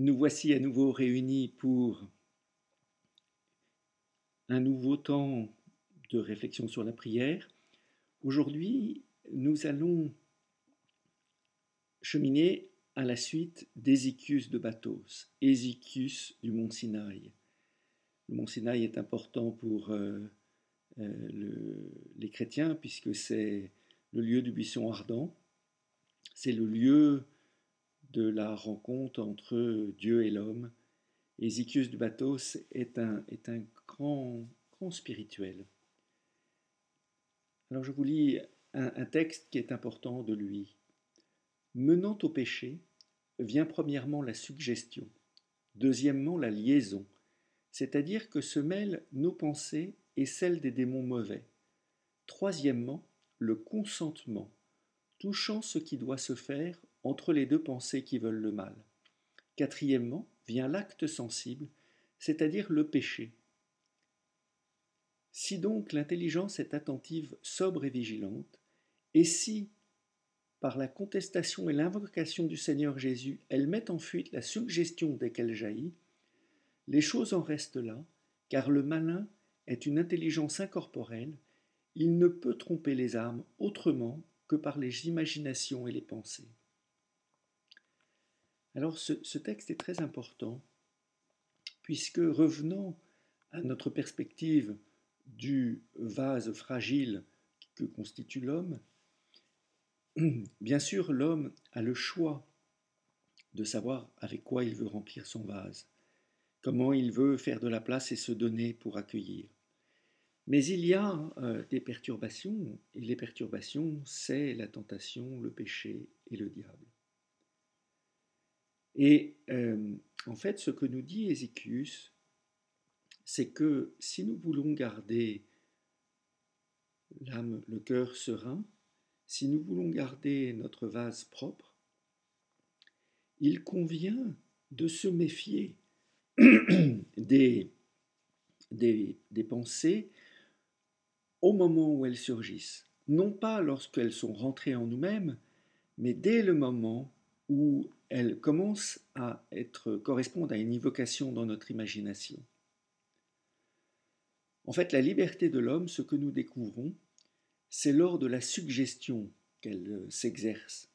Nous voici à nouveau réunis pour un nouveau temps de réflexion sur la prière. Aujourd'hui, nous allons cheminer à la suite d'Ézéchius de Bathos, Ézéchius du mont Sinaï. Le mont Sinaï est important pour euh, euh, les chrétiens puisque c'est le lieu du buisson ardent, c'est le lieu de la rencontre entre Dieu et l'homme. Ézéchius du Bathos est un, est un grand, grand spirituel. Alors je vous lis un texte qui est important de lui. Menant au péché, vient premièrement la suggestion, deuxièmement la liaison, c'est-à-dire que se mêlent nos pensées et celles des démons mauvais. Troisièmement, le consentement, touchant ce qui doit se faire entre les deux pensées qui veulent le mal. Quatrièmement, vient l'acte sensible, c'est-à-dire le péché. Si donc l'intelligence est attentive, sobre et vigilante, et si, par la contestation et l'invocation du Seigneur Jésus, elle met en fuite la suggestion dès qu'elle jaillit, les choses en restent là, car le malin est une intelligence incorporelle, il ne peut tromper les âmes autrement que par les imaginations et les pensées. Alors ce, texte est très important, puisque revenant à notre perspective du vase fragile que constitue l'homme, bien sûr l'homme a le choix de savoir avec quoi il veut remplir son vase, comment il veut faire de la place et se donner pour accueillir. Mais il y a euh, des perturbations, et les perturbations, c'est la tentation, le péché et le diable. Et euh, en fait, ce que nous dit Ézéchius, c'est que si nous voulons garder l'âme, le cœur serein, si nous voulons garder notre vase propre, il convient de se méfier des, des, des pensées au moment où elles surgissent, non pas lorsqu'elles sont rentrées en nous-mêmes, mais dès le moment où elles commencent à être correspondre à une évocation dans notre imagination. En fait, la liberté de l'homme, ce que nous découvrons, c'est lors de la suggestion qu'elle euh, s'exerce.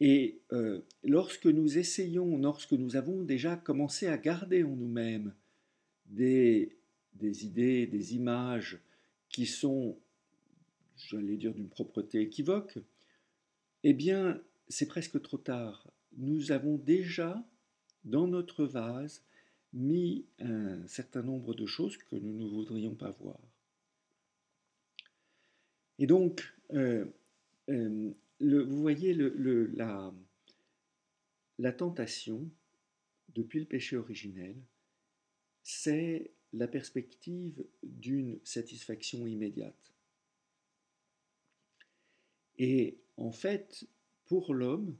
Et euh, lorsque nous essayons, lorsque nous avons déjà commencé à garder en nous-mêmes des idées, des images, qui sont, j'allais dire, d'une propreté équivoque, eh bien, c'est presque trop tard. Nous avons déjà, dans notre vase, mis un certain nombre de choses que nous ne voudrions pas voir. Et donc, euh, euh, vous voyez, la tentation, depuis le péché originel, c'est la perspective d'une satisfaction immédiate. Et en fait, pour l'homme,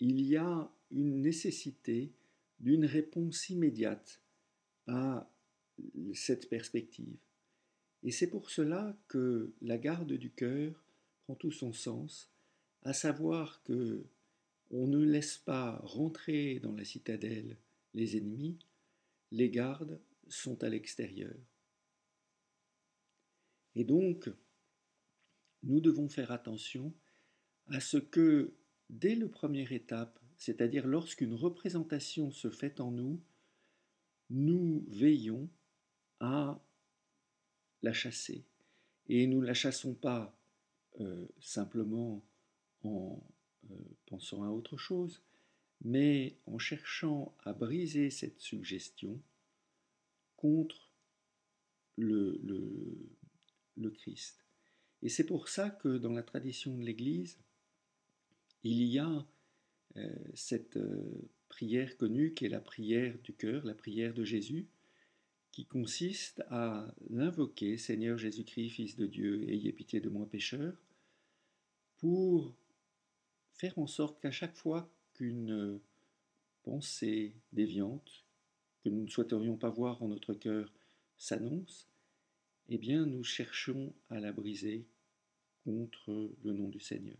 il y a une nécessité d'une réponse immédiate à cette perspective. Et c'est pour cela que la garde du cœur prend tout son sens, à savoir que on ne laisse pas rentrer dans la citadelle les ennemis, les gardes sont à l'extérieur. Et donc, nous devons faire attention à ce que, dès la première étape, c'est-à-dire lorsqu'une représentation se fait en nous, nous veillons à la chasser. Et nous ne la chassons pas euh, simplement en euh, pensant à autre chose, mais en cherchant à briser cette suggestion contre le, Christ. Et c'est pour ça que dans la tradition de l'Église, il y a euh, cette euh, prière connue qui est la prière du cœur, la prière de Jésus, qui consiste à l'invoquer, Seigneur Jésus-Christ, Fils de Dieu, ayez pitié de moi pécheur, pour faire en sorte qu'à chaque fois qu'une pensée déviante, que nous ne souhaiterions pas voir en notre cœur s'annonce, eh bien nous cherchons à la briser contre le nom du Seigneur.